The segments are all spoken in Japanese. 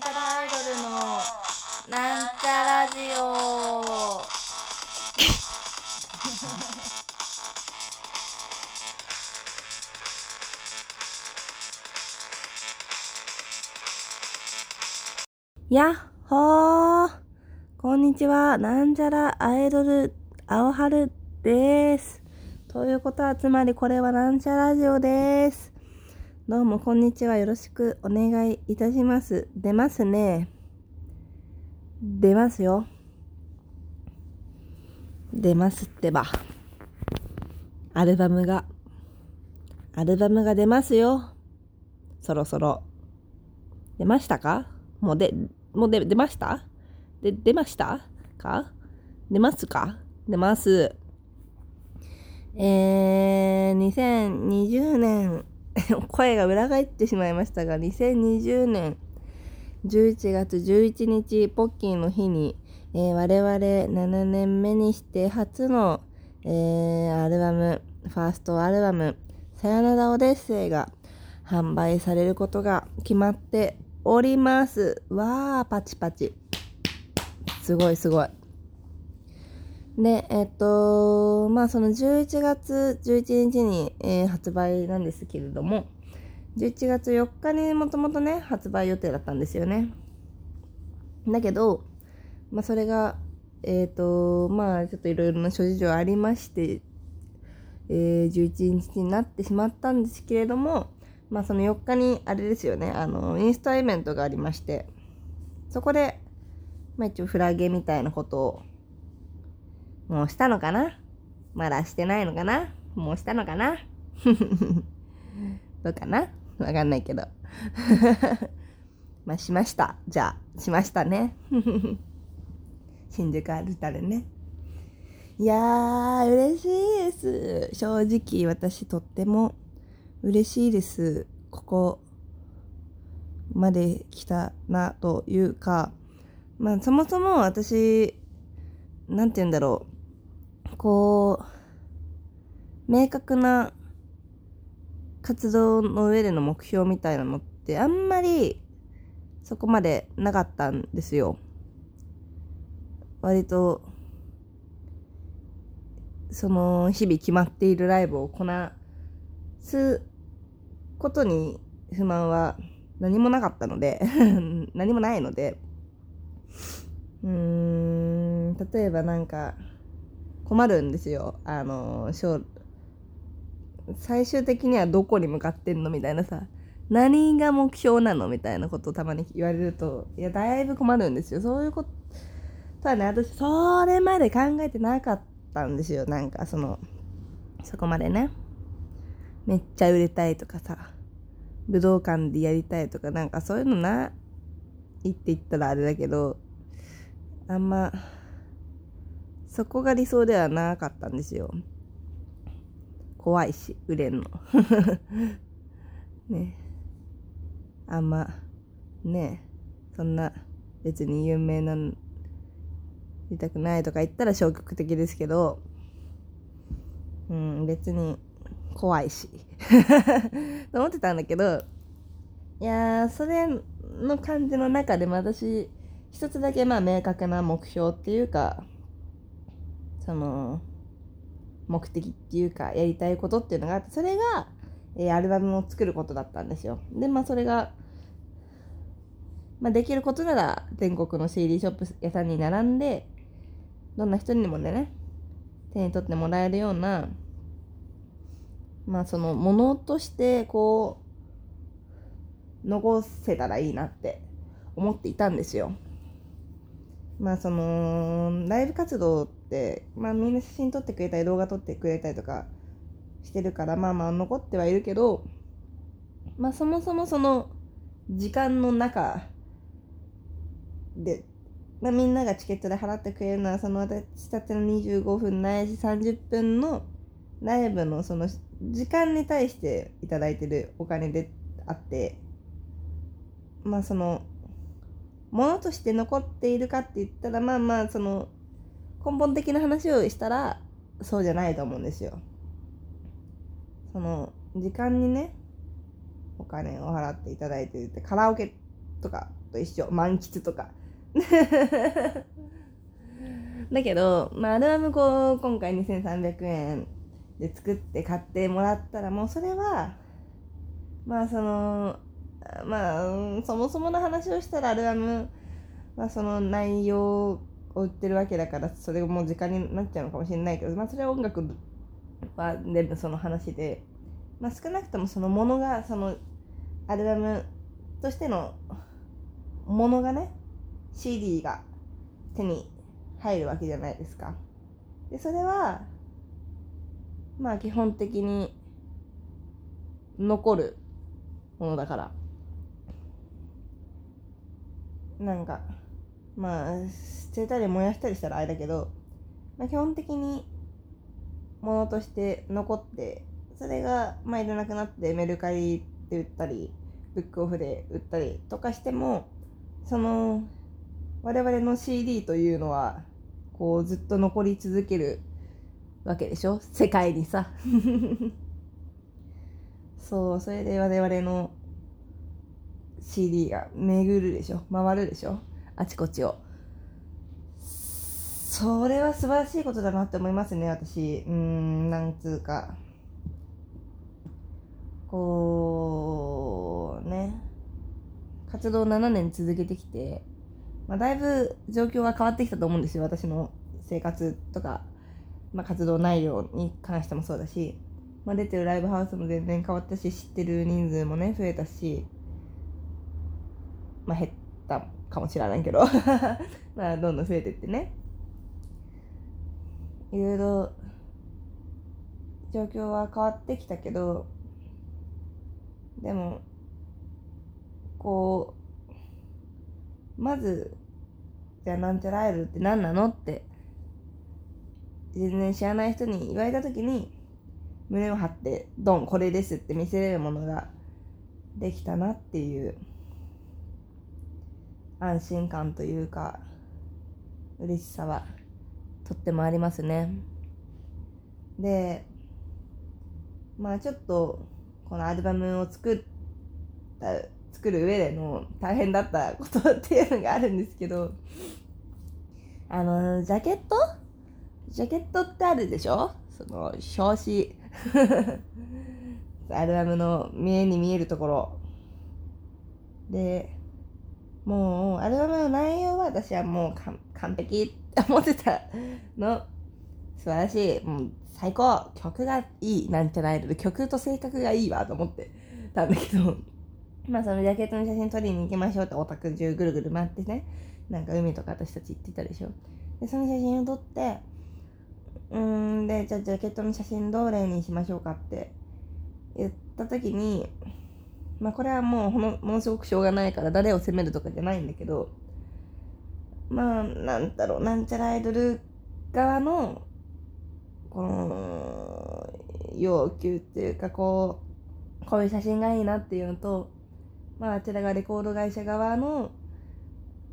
なんちゃらアイドルのなんちゃラジオ やっほーこんにちは、なんちゃらアイドル、青春です。ということは、つまりこれはなんちゃラジオです。どうも、こんにちは。よろしくお願いいたします。出ますね。出ますよ。出ますってば。アルバムが、アルバムが出ますよ。そろそろ。出ましたか？もうで、もうで、出ました？で、出ましたか？出ますか？出ます。えー、2020年、声が裏返ってしまいましたが、2020年11月11日、ポッキーの日に、えー我々7年目にして初の、えーアルバム、ファーストアルバム、さよならオデッセイが販売されることが決まっております。わー、パチパチ。すごいすごい。で、えっと、まあその11月11日に、えー発売なんですけれども、11月4日にもともとね、発売予定だったんですよね。だけど、まあそれが、えっ、と、まあちょっといろいろな諸事情ありまして、えー11日になってしまったんですけれども、まあその4日にあれですよね、あの、インスタイベントがありまして、そこで、まあ一応フラゲみたいなことを、もうしたのかな？まだしてないのかな？もうしたのかな？どうかな？わかんないけど。まあしました。じゃあ、しましたね。新宿アルタルね。いやー、嬉しいです。正直、私とっても嬉しいです。ここまで来たなというか、まあそもそも私、なんて言うんだろう。こう、明確な活動の上での目標みたいなのってあんまりそこまでなかったんですよ。割と、その日々決まっているライブをこなすことに不満は何もなかったので 何もないのでうーん例えばなんか困るんですよ。あの最終的にはどこに向かってんのみたいなさ。何が目標なのみたいなことをたまに言われるといやだいぶ困るんですよ。そういうことはね私それまで考えてなかったんですよ。なんかそのそこまでね。めっちゃ売れたいとかさ。武道館でやりたいとかなんかそういうのないって言ったらあれだけどあんまそこが理想ではなかったんですよ。怖いし売れんの。ね。あんまね。そんな別に有名なのりたくないとか言ったら消極的ですけど。うん別に怖いし。と思ってたんだけど。いやそれの感じの中でも私一つだけまあ明確な目標っていうかその目的っていうかやりたいことっていうのがあってそれが、えーアルバムを作ることだったんですよ。でまあそれが、まあ、できることなら全国の CD ショップ屋さんに並んでどんな人にもね手に取ってもらえるようなまあそのものとしてこう残せたらいいなって思っていたんですよ。まあそのライブ活動ってまあみんな写真撮ってくれたり動画撮ってくれたりとかしてるからまあまあ残ってはいるけどまあそもそもその時間の中で、まあ、みんながチケットで払ってくれるのはその私たちの25分ないし30分のライブのその時間に対していただいてるお金であってまあそのものとして残っているかって言ったらまあまあその根本的な話をしたらそうじゃないと思うんですよ。その時間にねお金を払っていただいててカラオケとかと一緒満喫とか だけど、まあ、アルバムこう今回2300円で作って買ってもらったらもうそれはまあそのまあそもそもの話をしたらアルバムはその内容を売ってるわけだからそれがもう時間になっちゃうのかもしれないけど、まあ、それは音楽は全部その話で、まあ、少なくともそのものがそのアルバムとしてのものがね CD が手に入るわけじゃないですか。でそれはまあ基本的に残るものだからなんかまあ捨てたり燃やしたりしたらあれだけど、まあ、基本的にものとして残ってそれがまあいらなくなってメルカリで売ったりブックオフで売ったりとかしてもその我々の CD というのはこうずっと残り続けるわけでしょ？世界にさ。そうそれで我々の CD が巡るでしょ？回るでしょ？あちこちを。それは素晴らしいことだなって思いますね私。うんなんつうか。こうね。活動7年続けてきて、まあ、だいぶ状況が変わってきたと思うんですよ私の生活とか、まあ、活動内容に関してもそうだし、まあ、出てるライブハウスも全然変わったし知ってる人数もね増えたし。まあ減った。かもしれないけど。まあどんどん増えてってね。いろいろ状況は変わってきたけどでもこうまずじゃあなんちゃらアイドルって何なのって全然知らない人に言われた時に胸を張ってドンこれですって見せれるものができたなっていう。安心感というか嬉しさはとってもありますね。でまあちょっとこのアルバムを作った作る上での大変だったことっていうのがあるんですけどあのジャケット？ジャケットってあるでしょ？その表紙。アルバムの見えに見えるところ。でもうアルバムの内容は私はもう完璧。っ て思ってたの。素晴らしい。もう最高。曲がいいなんてないの曲と性格がいいわと思って。たんだけど。まあそのジャケットの写真撮りに行きましょうってオタク中ぐるぐる回ってね。なんか海とか私たち行ってたでしょ。でその写真を撮って。うんでじゃあジャケットの写真どれにしましょうかって言った時にまあこれはもうものすごくしょうがないから誰を責めるとかじゃないんだけどまあなんだろうなんちゃらアイドル側のこの要求っていうかこうこういう写真がいいなっていうのとまああちらがレコード会社側の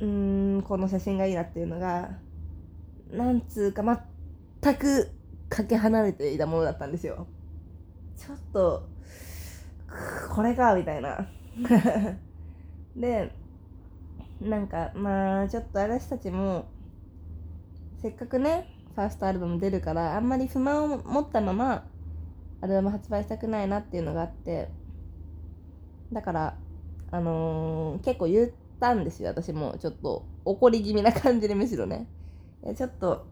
うんこの写真がいいなっていうのがなんつうか全くかけ離れていたものだったんですよ。ちょっとこれかみたいな。でなんかまあちょっと私たちもせっかくねファーストアルバム出るからあんまり不満を持ったままアルバム発売したくないなっていうのがあってだからあのー、結構言ったんですよ私も。ちょっと怒り気味な感じでむしろね。ちょっと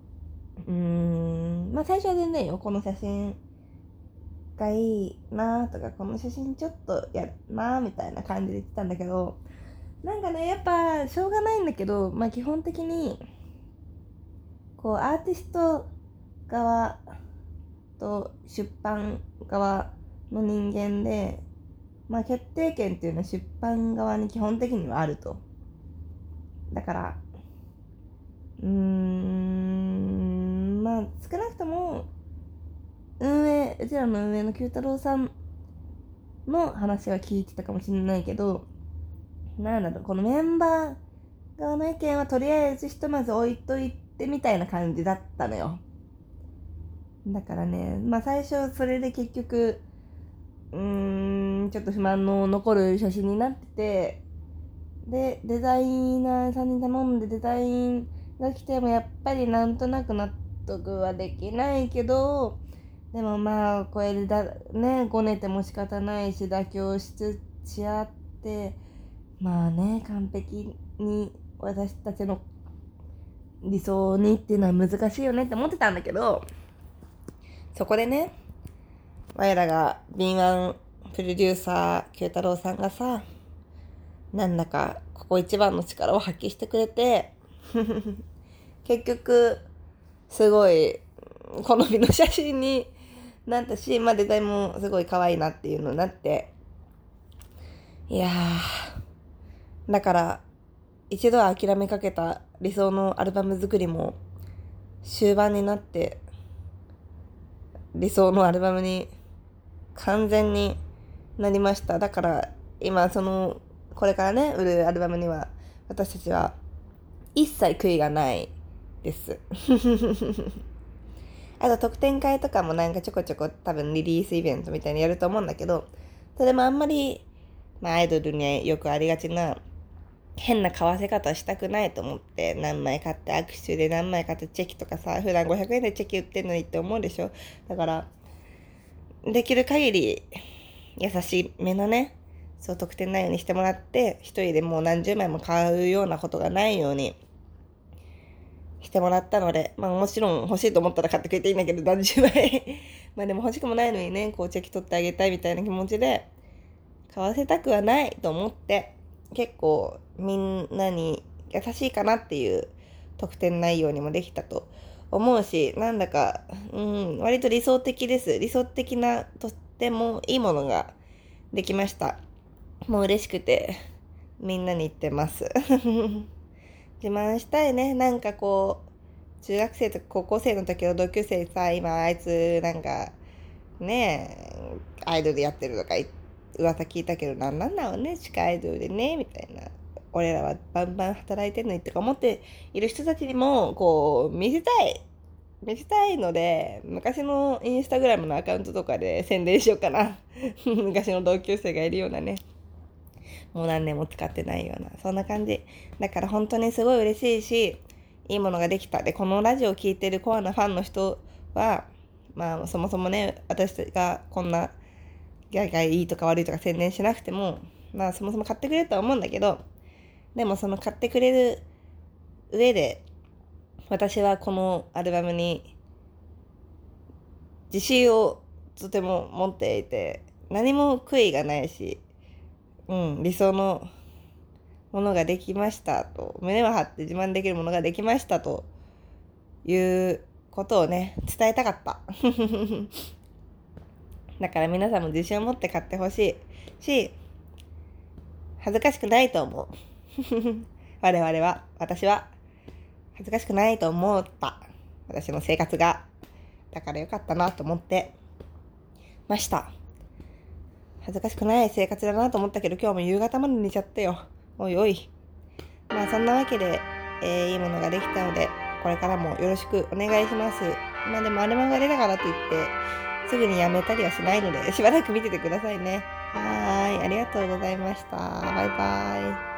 うーんまあ最初は全然よこの写真がいいなとかこの写真ちょっとやるなみたいな感じで言ってたんだけどなんかねやっぱしょうがないんだけどまあ基本的にこうアーティスト側と出版側の人間で、まあ、決定権っていうのは出版側に基本的にはあると。だから、うーん、まあ、少なくとも、運営、うちらの運営の九太郎さんの話は聞いてたかもしれないけど、なんだろう、このメンバー側の意見はとりあえずひとまず置いといて、ってみたいな感じだったのよ。だからね、まあ最初それで結局、うーん、ちょっと不満の残る写真になってて、でデザイナーさんに頼んでデザインが来てもやっぱりなんとなく納得はできないけどでもまあこれだねごねても仕方ないし妥協しつし合ってまあね完璧に私たちの理想にっていうのは難しいよねって思ってたんだけどそこでね我らが敏腕プロデューサー九太郎さんがさなんだかここ一番の力を発揮してくれて 結局すごい好みの写真になったし、まあデザインもすごい可愛いなっていうのになって、いやー、だから一度は諦めかけた理想のアルバム作りも終盤になって理想のアルバムに完全になりました。だから今そのこれからね売るアルバムには私たちは一切悔いがないです。あと特典会とかもなんかちょこちょこ多分リリースイベントみたいにやると思うんだけど、それもあんまり、まあアイドルによくありがちな変な買わせ方したくないと思って何枚買って握手で何枚買ってチェキとかさ、普段500円でチェキ売ってんのにって思うでしょ。だから、できる限り優しめなね、そう特典ないようにしてもらって、一人でもう何十枚も買うようなことがないようにしてもらったので、まあもちろん欲しいと思ったら買ってくれていいんだけど、何十枚まあでも欲しくもないのにね、こうチェキ取ってあげたいみたいな気持ちで、買わせたくはないと思って、結構みんなに優しいかなっていう特典内容にもできたと思うし、なんだか、うん、割と理想的です。理想的な、とってもいいものができました。もう嬉しくて、みんなに言ってます。自慢したいね。なんかこう、中学生とか高校生の時の同級生さ、今あいつなんか、ねえ、アイドルやってるとか噂聞いたけど、なんなんだろうね、地下アイドルでね、みたいな。俺らはバンバン働いてんのにとか思っている人たちにも、こう、見せたい。見せたいので、昔のインスタグラムのアカウントとかで宣伝しようかな。昔の同級生がいるようなね。もう何年も使ってないような、そんな感じ。だから本当にすごい嬉しいし、いいものができた。で、このラジオを聴いてるコアなファンの人は、まあ、そもそもね、私がこんな、ギャーギャいいとか悪いとか宣伝しなくても、まあ、そもそも買ってくれるとは思うんだけど、でもその買ってくれる上で、私はこのアルバムに自信をとても持っていて、何も悔いがないし、うん、理想のものができましたと、胸を張って自慢できるものができましたということをね、伝えたかった。だから皆さんも自信を持って買ってほしいし、恥ずかしくないと思う。我々は、私は、恥ずかしくないと思った。私の生活が。だからよかったなと思ってました。恥ずかしくない生活だなと思ったけど、今日も夕方まで寝ちゃったよ。おいおい。まあそんなわけで、えー、いいものができたので、これからもよろしくお願いします。まあでもアルバムが出たからといって、すぐにやめたりはしないので、しばらく見ててくださいね。はーい。ありがとうございました。バイバイ。